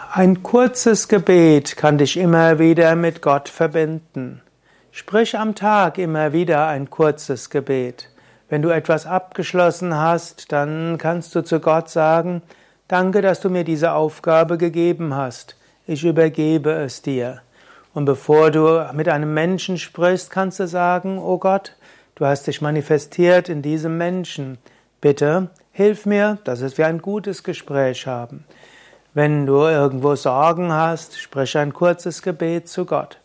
Ein kurzes Gebet kann dich immer wieder mit Gott verbinden. Sprich am Tag immer wieder ein kurzes Gebet. Wenn du etwas abgeschlossen hast, dann kannst du zu Gott sagen, danke, dass du mir diese Aufgabe gegeben hast. Ich übergebe es dir. Und bevor du mit einem Menschen sprichst, kannst du sagen, oh Gott, du hast dich manifestiert in diesem Menschen. Bitte hilf mir, dass wir ein gutes Gespräch haben. Wenn du irgendwo Sorgen hast, sprich ein kurzes Gebet zu Gott.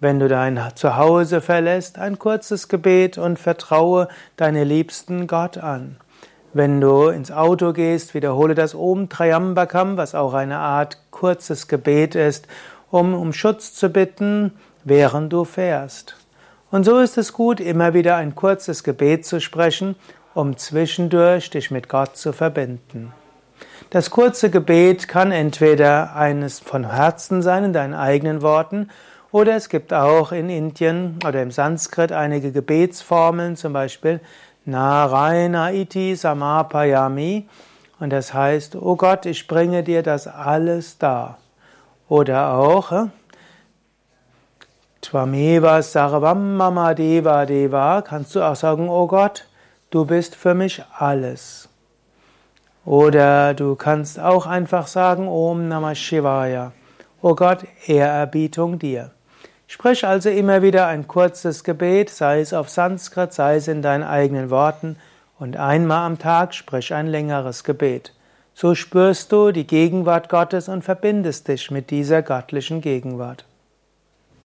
Wenn du dein Zuhause verlässt, ein kurzes Gebet und vertraue deine Liebsten Gott an. Wenn du ins Auto gehst, wiederhole das Om Triambakam, was auch eine Art kurzes Gebet ist, um um Schutz zu bitten, während du fährst. Und so ist es gut, immer wieder ein kurzes Gebet zu sprechen, um zwischendurch dich mit Gott zu verbinden. Das kurze Gebet kann entweder eines von Herzen sein, in deinen eigenen Worten, oder es gibt auch in Indien oder im Sanskrit einige Gebetsformeln, zum Beispiel Narayana iti samapayami, und das heißt, oh Gott, ich bringe dir das alles dar. Oder auch äh, Twameva sarvam mama deva deva, kannst du auch sagen, oh Gott, du bist für mich alles. Oder du kannst auch einfach sagen Om Namah Shivaya. O Gott, Ehrerbietung dir. Sprich also immer wieder ein kurzes Gebet, sei es auf Sanskrit, sei es in deinen eigenen Worten, und einmal am Tag sprich ein längeres Gebet. So spürst du die Gegenwart Gottes und verbindest dich mit dieser göttlichen Gegenwart.